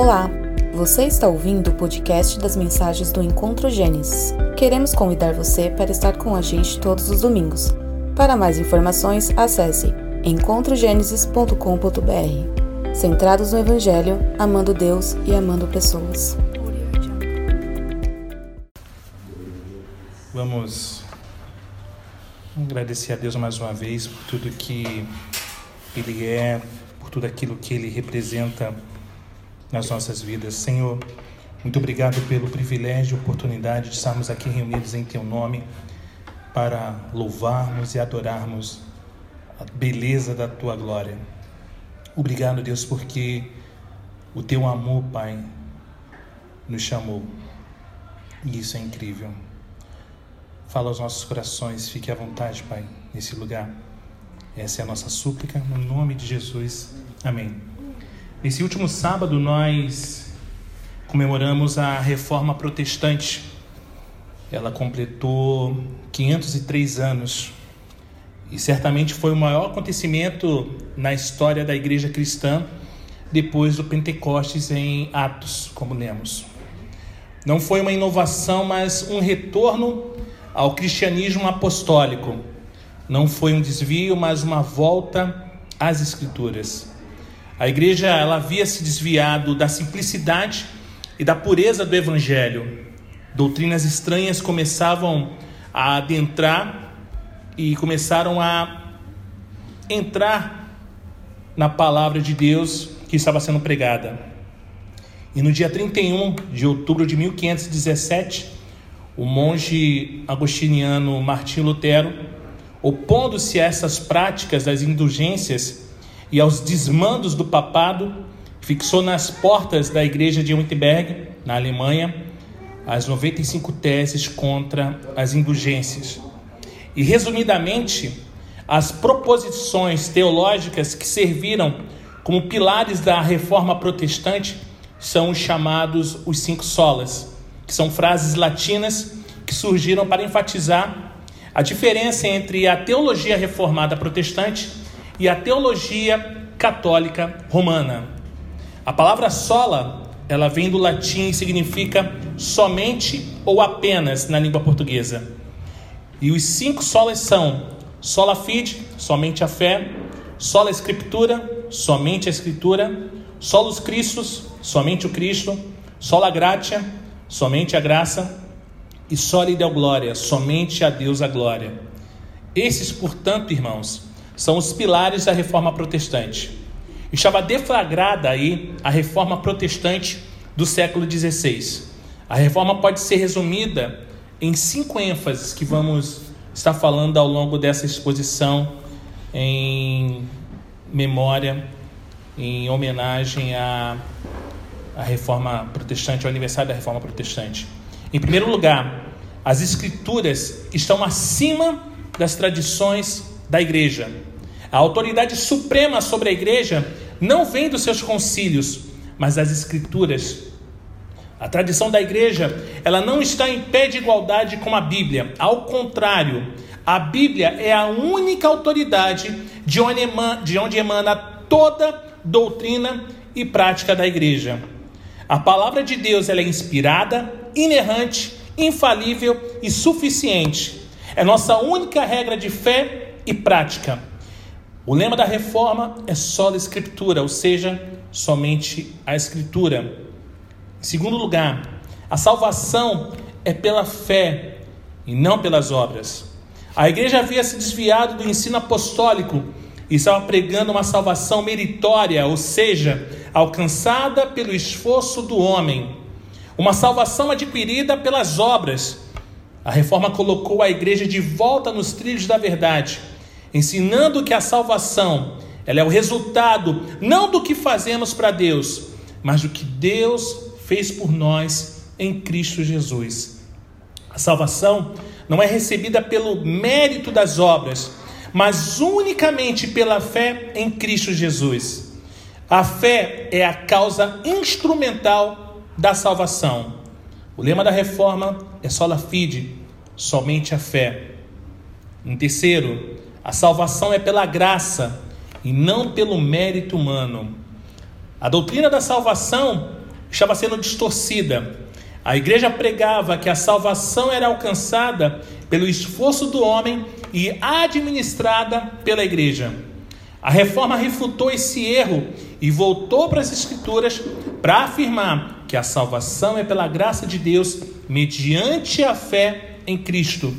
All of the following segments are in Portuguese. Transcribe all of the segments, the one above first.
Olá, você está ouvindo o podcast das mensagens do Encontro Gênesis. Queremos convidar você para estar com a gente todos os domingos. Para mais informações, acesse encontrogenesis.com.br. Centrados no Evangelho, amando Deus e amando pessoas. Vamos agradecer a Deus mais uma vez por tudo que Ele é, por tudo aquilo que Ele representa nas nossas vidas. Senhor, muito obrigado pelo privilégio e oportunidade de estarmos aqui reunidos em Teu nome para louvarmos e adorarmos a beleza da Tua glória. Obrigado, Deus, porque o Teu amor, Pai, nos chamou. E isso é incrível. Fala aos nossos corações, fique à vontade, Pai, nesse lugar. Essa é a nossa súplica, no nome de Jesus. Amém. Nesse último sábado, nós comemoramos a Reforma Protestante. Ela completou 503 anos e certamente foi o maior acontecimento na história da igreja cristã depois do Pentecostes em Atos, como lemos. Não foi uma inovação, mas um retorno ao cristianismo apostólico. Não foi um desvio, mas uma volta às Escrituras. A igreja ela havia se desviado da simplicidade e da pureza do evangelho. Doutrinas estranhas começavam a adentrar e começaram a entrar na palavra de Deus que estava sendo pregada. E no dia 31 de outubro de 1517, o monge agostiniano Martim Lutero, opondo-se a essas práticas das indulgências, e aos desmandos do papado, fixou nas portas da igreja de Wittenberg, na Alemanha, as 95 teses contra as indulgências. E, resumidamente, as proposições teológicas que serviram como pilares da reforma protestante são os chamados os cinco solas, que são frases latinas que surgiram para enfatizar a diferença entre a teologia reformada protestante e a teologia católica romana. A palavra sola, ela vem do latim e significa somente ou apenas na língua portuguesa. E os cinco solas são sola fide, somente a fé, sola escritura, somente a escritura, solus Christus, somente o Cristo, sola gratia, somente a graça, e sola deu glória, somente a Deus a glória. Esses, portanto, irmãos, são os pilares da reforma protestante. Estava deflagrada aí a reforma protestante do século XVI. A reforma pode ser resumida em cinco ênfases que vamos estar falando ao longo dessa exposição em memória, em homenagem à, à reforma protestante, ao aniversário da reforma protestante. Em primeiro lugar, as escrituras estão acima das tradições da igreja. A autoridade suprema sobre a igreja não vem dos seus concílios, mas das escrituras. A tradição da igreja, ela não está em pé de igualdade com a Bíblia. Ao contrário, a Bíblia é a única autoridade de onde emana, de onde emana toda doutrina e prática da igreja. A palavra de Deus ela é inspirada, inerrante, infalível e suficiente. É nossa única regra de fé e prática. O lema da reforma é só a escritura, ou seja, somente a escritura. Em segundo lugar, a salvação é pela fé e não pelas obras. A igreja havia se desviado do ensino apostólico e estava pregando uma salvação meritória, ou seja, alcançada pelo esforço do homem, uma salvação adquirida pelas obras. A reforma colocou a igreja de volta nos trilhos da verdade ensinando que a salvação ela é o resultado não do que fazemos para Deus, mas do que Deus fez por nós em Cristo Jesus. A salvação não é recebida pelo mérito das obras, mas unicamente pela fé em Cristo Jesus. A fé é a causa instrumental da salvação. O lema da reforma é sola fide, somente a fé. Em terceiro, a salvação é pela graça e não pelo mérito humano. A doutrina da salvação estava sendo distorcida. A igreja pregava que a salvação era alcançada pelo esforço do homem e administrada pela igreja. A reforma refutou esse erro e voltou para as Escrituras para afirmar que a salvação é pela graça de Deus mediante a fé em Cristo.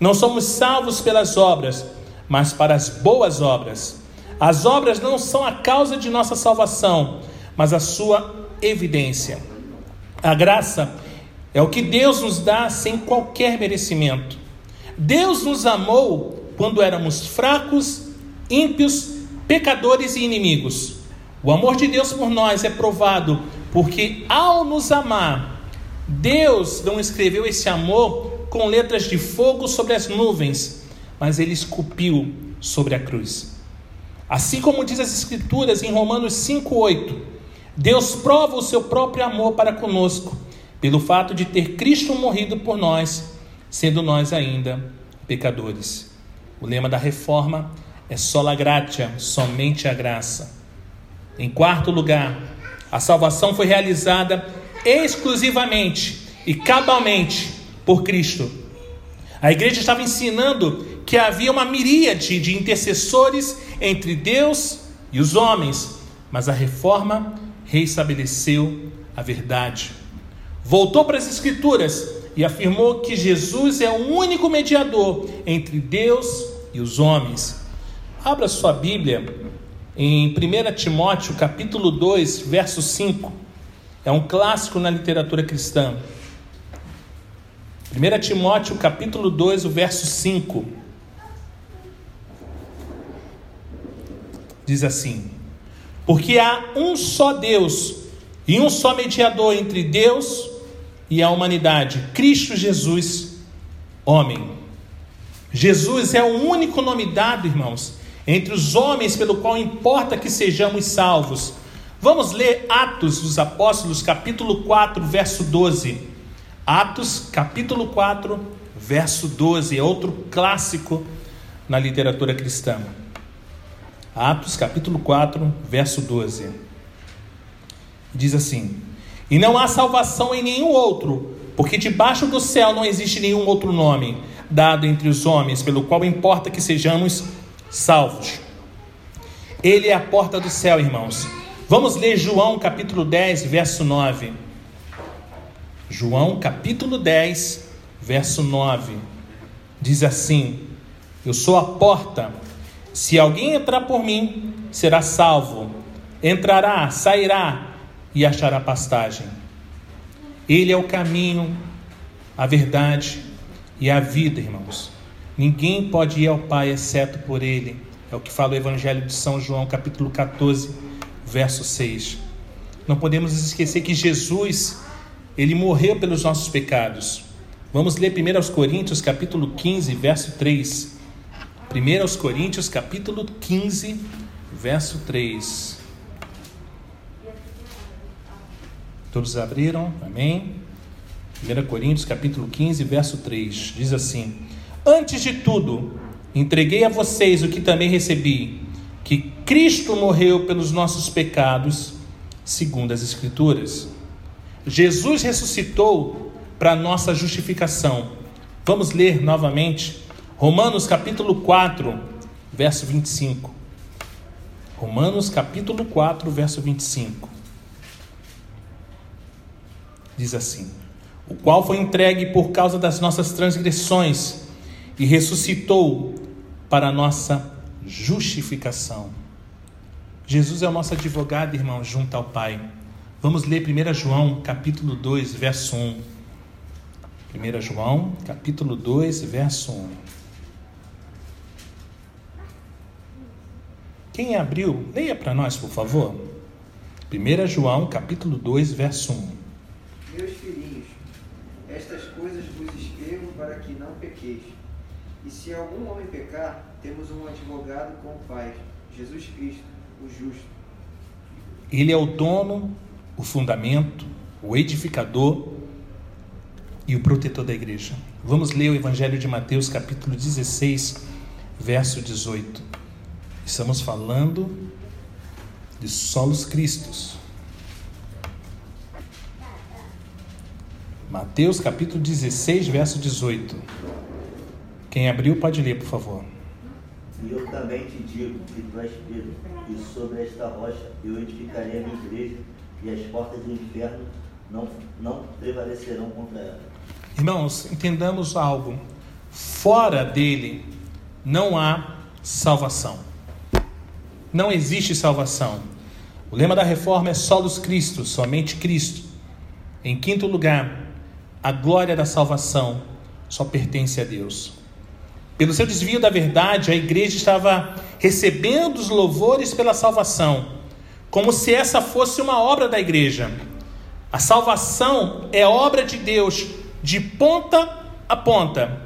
Não somos salvos pelas obras, mas para as boas obras. As obras não são a causa de nossa salvação, mas a sua evidência. A graça é o que Deus nos dá sem qualquer merecimento. Deus nos amou quando éramos fracos, ímpios, pecadores e inimigos. O amor de Deus por nós é provado porque, ao nos amar, Deus não escreveu esse amor com letras de fogo sobre as nuvens, mas ele esculpiu sobre a cruz. Assim como diz as Escrituras em Romanos 5,8, Deus prova o seu próprio amor para conosco, pelo fato de ter Cristo morrido por nós, sendo nós ainda pecadores. O lema da reforma é sola gratia, somente a graça. Em quarto lugar, a salvação foi realizada exclusivamente e cabalmente por Cristo. A igreja estava ensinando que havia uma miríade de intercessores entre Deus e os homens, mas a reforma reestabeleceu a verdade. Voltou para as Escrituras e afirmou que Jesus é o único mediador entre Deus e os homens. Abra sua Bíblia em 1 Timóteo, capítulo 2, verso 5. É um clássico na literatura cristã. 1 Timóteo, capítulo 2, o verso 5. Diz assim: Porque há um só Deus e um só mediador entre Deus e a humanidade, Cristo Jesus, homem. Jesus é o único nome dado, irmãos, entre os homens pelo qual importa que sejamos salvos. Vamos ler Atos dos Apóstolos, capítulo 4, verso 12. Atos, capítulo 4, verso 12, é outro clássico na literatura cristã. Atos, capítulo 4, verso 12. Diz assim: E não há salvação em nenhum outro, porque debaixo do céu não existe nenhum outro nome dado entre os homens, pelo qual importa que sejamos salvos. Ele é a porta do céu, irmãos. Vamos ler João capítulo 10, verso 9. João capítulo 10, verso 9. Diz assim: Eu sou a porta. Se alguém entrar por mim, será salvo. Entrará, sairá e achará pastagem. Ele é o caminho, a verdade e a vida, irmãos. Ninguém pode ir ao Pai exceto por Ele. É o que fala o Evangelho de São João, capítulo 14, verso 6. Não podemos esquecer que Jesus, ele morreu pelos nossos pecados. Vamos ler 1 Coríntios, capítulo 15, verso 3. 1 Coríntios, capítulo 15, verso 3. Todos abriram? Amém? 1 Coríntios, capítulo 15, verso 3. Diz assim: Antes de tudo, entreguei a vocês o que também recebi: que Cristo morreu pelos nossos pecados, segundo as Escrituras. Jesus ressuscitou para nossa justificação. Vamos ler novamente Romanos capítulo 4, verso 25. Romanos capítulo 4, verso 25. Diz assim: O qual foi entregue por causa das nossas transgressões e ressuscitou para a nossa justificação. Jesus é o nosso advogado, irmão, junto ao Pai. Vamos ler 1 João, capítulo 2, verso 1. 1 João, capítulo 2, verso 1. Quem abriu, leia para nós, por favor. 1 João, capítulo 2, verso 1. Meus filhinhos, estas coisas vos escrevo para que não pequeis. E se algum homem pecar, temos um advogado com o Pai, Jesus Cristo, o justo. Ele é o dono, o fundamento, o edificador e o protetor da igreja. Vamos ler o Evangelho de Mateus, capítulo 16, verso 18. Estamos falando de solos cristos. Mateus capítulo 16, verso 18. Quem abriu pode ler, por favor. E eu também te digo que tu és Pedro, e sobre esta rocha eu edificarei a minha igreja, e as portas do inferno não, não prevalecerão contra ela. Irmãos, entendamos algo. Fora dele não há salvação. Não existe salvação. O lema da reforma é solos Cristo, somente Cristo. Em quinto lugar, a glória da salvação só pertence a Deus. Pelo seu desvio da verdade, a igreja estava recebendo os louvores pela salvação, como se essa fosse uma obra da igreja. A salvação é obra de Deus de ponta a ponta.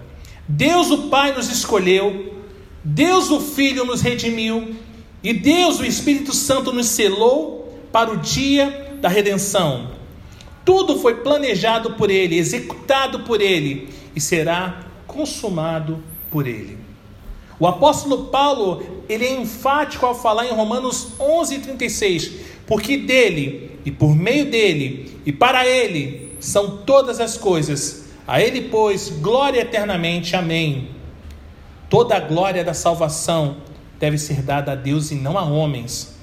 Deus o Pai nos escolheu, Deus o Filho nos redimiu e Deus o Espírito Santo nos selou para o dia da redenção. Tudo foi planejado por Ele, executado por Ele e será consumado por Ele. O apóstolo Paulo, ele é enfático ao falar em Romanos 11:36, porque dele e por meio dele e para ele são todas as coisas. A ele, pois, glória eternamente. Amém. Toda a glória da salvação deve ser dada a Deus e não a homens.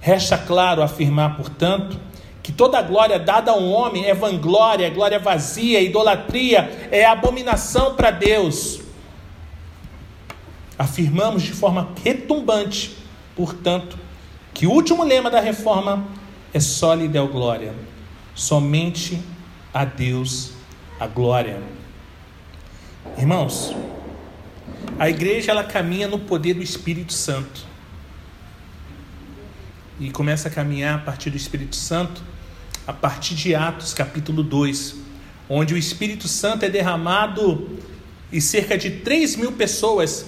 Resta claro afirmar, portanto, que toda glória dada a um homem é vanglória, é glória vazia, é idolatria, é abominação para Deus. Afirmamos de forma retumbante, portanto, que o último lema da reforma é só lhe deu glória, somente a Deus a glória. Irmãos, a igreja ela caminha no poder do Espírito Santo. E começa a caminhar a partir do Espírito Santo, a partir de Atos capítulo 2, onde o Espírito Santo é derramado e cerca de 3 mil pessoas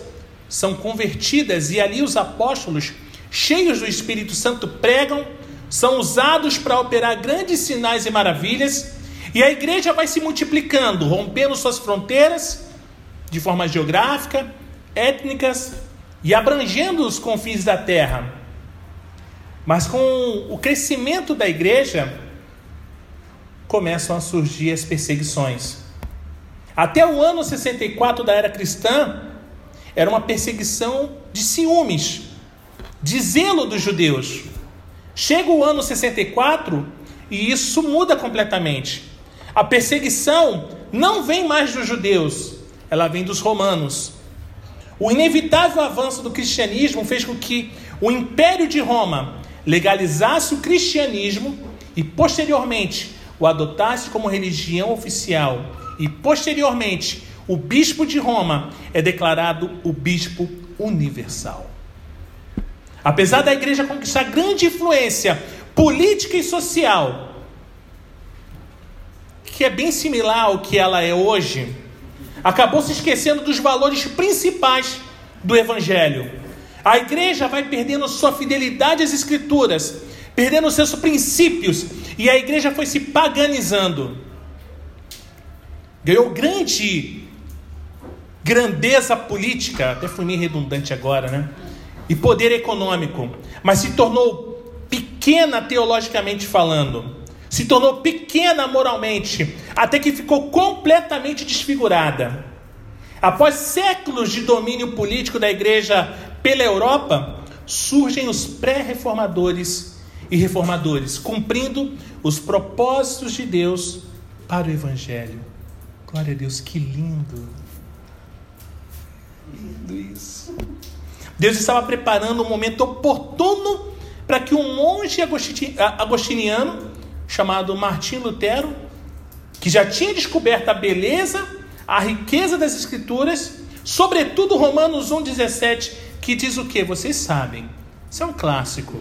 são convertidas, e ali os apóstolos, cheios do Espírito Santo, pregam, são usados para operar grandes sinais e maravilhas, e a igreja vai se multiplicando, rompendo suas fronteiras de forma geográfica, étnicas e abrangendo os confins da terra. Mas com o crescimento da igreja, começam a surgir as perseguições. Até o ano 64 da era cristã, era uma perseguição de ciúmes, de zelo dos judeus. Chega o ano 64 e isso muda completamente. A perseguição não vem mais dos judeus, ela vem dos romanos. O inevitável avanço do cristianismo fez com que o Império de Roma legalizasse o cristianismo e, posteriormente, o adotasse como religião oficial. E, posteriormente, o bispo de Roma é declarado o bispo universal. Apesar da igreja conquistar grande influência política e social, que é bem similar ao que ela é hoje, acabou se esquecendo dos valores principais do Evangelho. A igreja vai perdendo sua fidelidade às Escrituras, perdendo seus princípios, e a igreja foi se paganizando. Ganhou grande grandeza política, até fui meio redundante agora, né? E poder econômico, mas se tornou pequena teologicamente falando se tornou pequena moralmente, até que ficou completamente desfigurada. Após séculos de domínio político da igreja pela Europa, surgem os pré-reformadores e reformadores, cumprindo os propósitos de Deus para o Evangelho. Glória a Deus, que lindo! Lindo isso. Deus estava preparando um momento oportuno para que um monge agostiniano chamado Martim Lutero, que já tinha descoberto a beleza, a riqueza das Escrituras, sobretudo Romanos 1,17, que diz o que? Vocês sabem, isso é um clássico.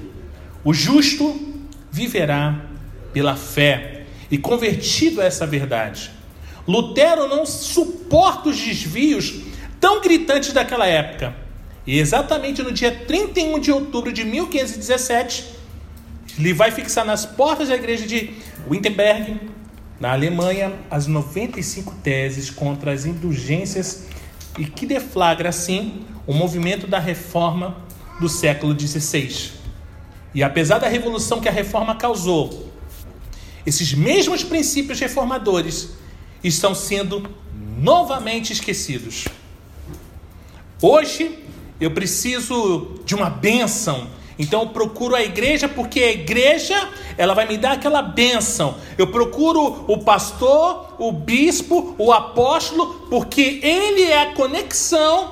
O justo viverá pela fé e convertido a essa verdade. Lutero não suporta os desvios tão gritantes daquela época. E exatamente no dia 31 de outubro de 1517, ele vai fixar nas portas da igreja de Wittenberg, na Alemanha, as 95 teses contra as indulgências e que deflagra assim o movimento da reforma do século XVI. E apesar da revolução que a reforma causou, esses mesmos princípios reformadores estão sendo novamente esquecidos. Hoje eu preciso de uma bênção, então eu procuro a igreja porque a igreja ela vai me dar aquela bênção. Eu procuro o pastor, o bispo, o apóstolo, porque ele é a conexão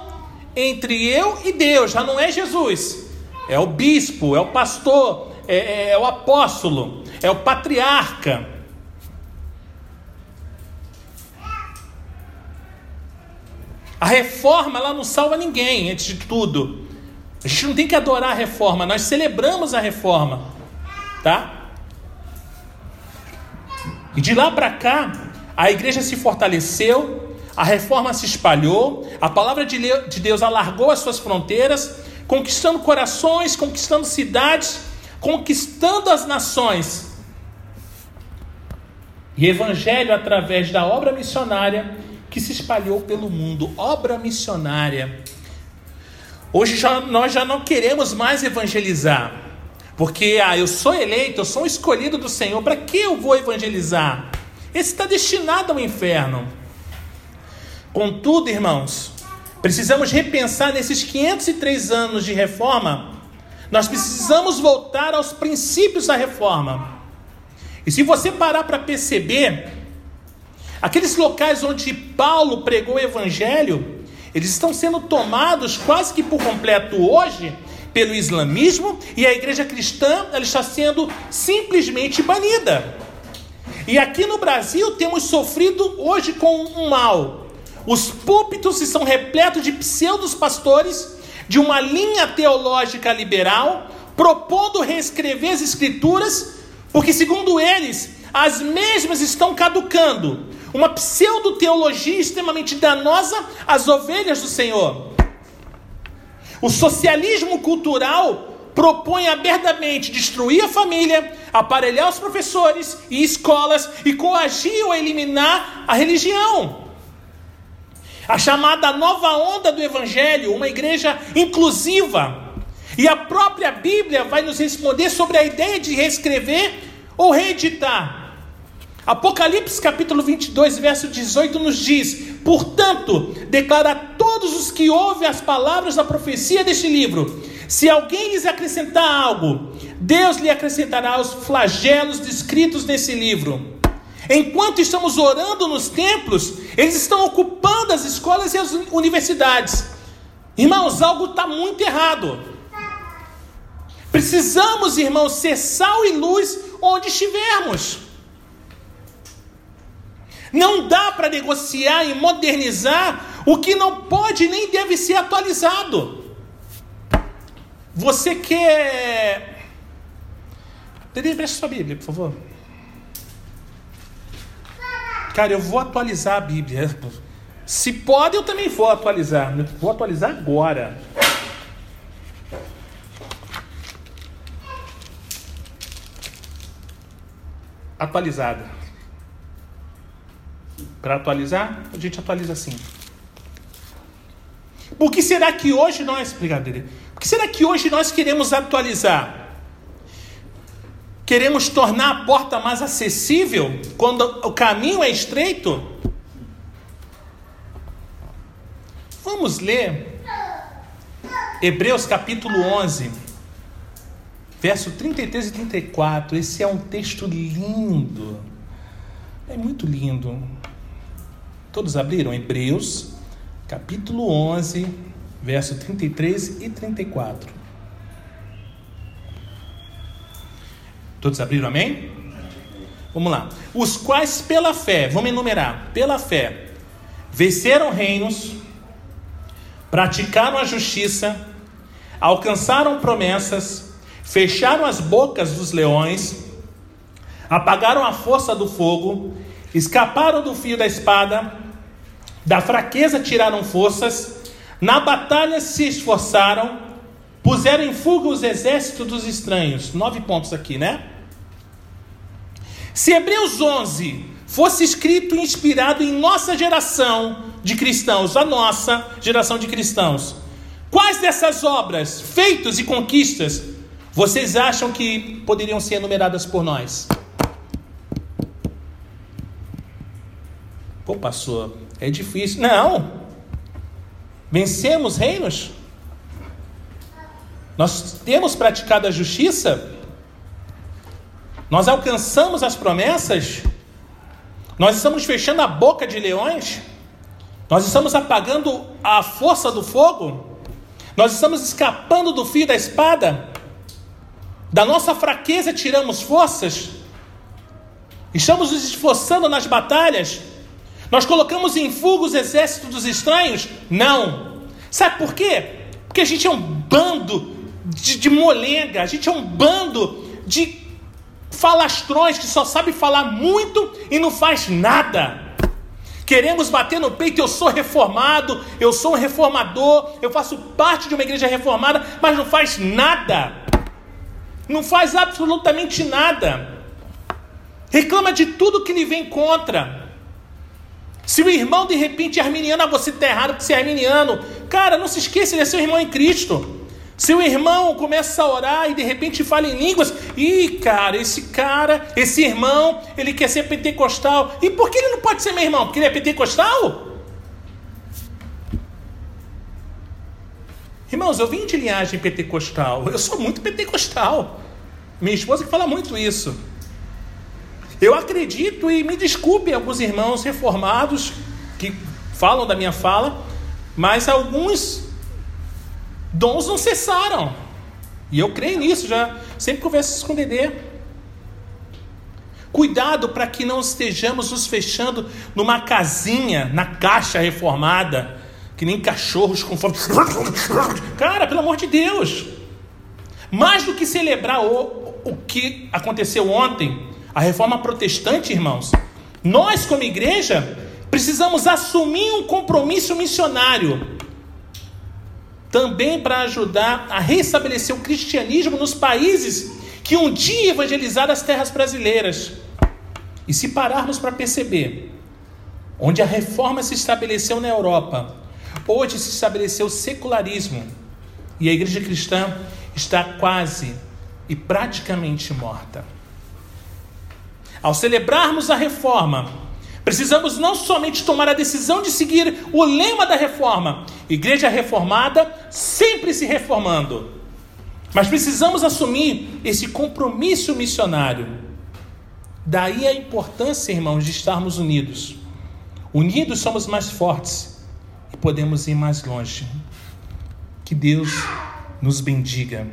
entre eu e Deus, já não é Jesus, é o bispo, é o pastor, é, é, é o apóstolo, é o patriarca. A reforma ela não salva ninguém, antes de tudo. A gente não tem que adorar a reforma, nós celebramos a reforma, tá? E de lá para cá, a igreja se fortaleceu, a reforma se espalhou, a palavra de Deus alargou as suas fronteiras, conquistando corações, conquistando cidades, conquistando as nações. E evangelho através da obra missionária que se espalhou pelo mundo, obra missionária. Hoje já, nós já não queremos mais evangelizar, porque ah, eu sou eleito, eu sou escolhido do Senhor, para que eu vou evangelizar? Esse está destinado ao inferno. Contudo, irmãos, precisamos repensar nesses 503 anos de reforma, nós precisamos voltar aos princípios da reforma. E se você parar para perceber, Aqueles locais onde Paulo pregou o evangelho, eles estão sendo tomados quase que por completo hoje pelo islamismo e a igreja cristã ela está sendo simplesmente banida. E aqui no Brasil temos sofrido hoje com um mal. Os púlpitos estão repletos de pseudos pastores de uma linha teológica liberal, propondo reescrever as escrituras, porque segundo eles, as mesmas estão caducando, uma pseudo-teologia extremamente danosa às ovelhas do Senhor. O socialismo cultural propõe abertamente destruir a família, aparelhar os professores e escolas e coagir ou eliminar a religião. A chamada nova onda do evangelho, uma igreja inclusiva. E a própria Bíblia vai nos responder sobre a ideia de reescrever ou reeditar. Apocalipse capítulo 22, verso 18 nos diz: Portanto, declara a todos os que ouvem as palavras da profecia deste livro: se alguém lhes acrescentar algo, Deus lhe acrescentará os flagelos descritos nesse livro. Enquanto estamos orando nos templos, eles estão ocupando as escolas e as universidades. Irmãos, algo está muito errado. Precisamos, irmãos, ser sal e luz onde estivermos. Não dá para negociar e modernizar o que não pode nem deve ser atualizado. Você quer. Dede, preste sua Bíblia, por favor. Cara, eu vou atualizar a Bíblia. Se pode, eu também vou atualizar. vou atualizar agora. Atualizada. Para atualizar, a gente atualiza assim. Por que será que hoje nós, obrigado, Dede. Por que será que hoje nós queremos atualizar? Queremos tornar a porta mais acessível quando o caminho é estreito? Vamos ler Hebreus capítulo 11, verso 33 e 34. Esse é um texto lindo. É muito lindo. Todos abriram? Hebreus, capítulo 11, verso 33 e 34. Todos abriram, amém? Vamos lá. Os quais pela fé, vamos enumerar, pela fé, venceram reinos, praticaram a justiça, alcançaram promessas, fecharam as bocas dos leões, apagaram a força do fogo, escaparam do fio da espada, da fraqueza tiraram forças, na batalha se esforçaram, puseram em fuga os exércitos dos estranhos. Nove pontos aqui, né? Se Hebreus 11 fosse escrito e inspirado em nossa geração de cristãos, a nossa geração de cristãos, quais dessas obras, feitos e conquistas, vocês acham que poderiam ser enumeradas por nós? Pô, pastor, é difícil. Não! Vencemos reinos? Nós temos praticado a justiça? Nós alcançamos as promessas? Nós estamos fechando a boca de leões? Nós estamos apagando a força do fogo? Nós estamos escapando do fio da espada? Da nossa fraqueza tiramos forças? Estamos nos esforçando nas batalhas? Nós colocamos em fuga os exércitos dos estranhos? Não. Sabe por quê? Porque a gente é um bando de, de molenga, a gente é um bando de falastrões que só sabe falar muito e não faz nada. Queremos bater no peito, eu sou reformado, eu sou um reformador, eu faço parte de uma igreja reformada, mas não faz nada. Não faz absolutamente nada. Reclama de tudo que lhe vem contra. Se o irmão de repente é arminiano, ah, você está errado porque você é arminiano. Cara, não se esqueça, ele é seu irmão em Cristo. Se o irmão começa a orar e de repente fala em línguas, e cara, esse cara, esse irmão, ele quer ser pentecostal. E por que ele não pode ser meu irmão? Porque ele é pentecostal? Irmãos, eu vim de linhagem pentecostal. Eu sou muito pentecostal. Minha esposa que fala muito isso. Eu acredito e me desculpe alguns irmãos reformados que falam da minha fala, mas alguns dons não cessaram. E eu creio nisso, já sempre converso isso com o Dedê. Cuidado para que não estejamos nos fechando numa casinha, na caixa reformada, que nem cachorros com fome. Cara, pelo amor de Deus! Mais do que celebrar o, o que aconteceu ontem, a reforma protestante, irmãos, nós, como igreja, precisamos assumir um compromisso missionário também para ajudar a restabelecer o cristianismo nos países que um dia evangelizaram as terras brasileiras. E se pararmos para perceber, onde a reforma se estabeleceu na Europa, hoje se estabeleceu o secularismo, e a igreja cristã está quase e praticamente morta. Ao celebrarmos a reforma, Precisamos não somente tomar a decisão de seguir o lema da reforma, igreja reformada, sempre se reformando, mas precisamos assumir esse compromisso missionário. Daí a importância, irmãos, de estarmos unidos. Unidos somos mais fortes e podemos ir mais longe. Que Deus nos bendiga.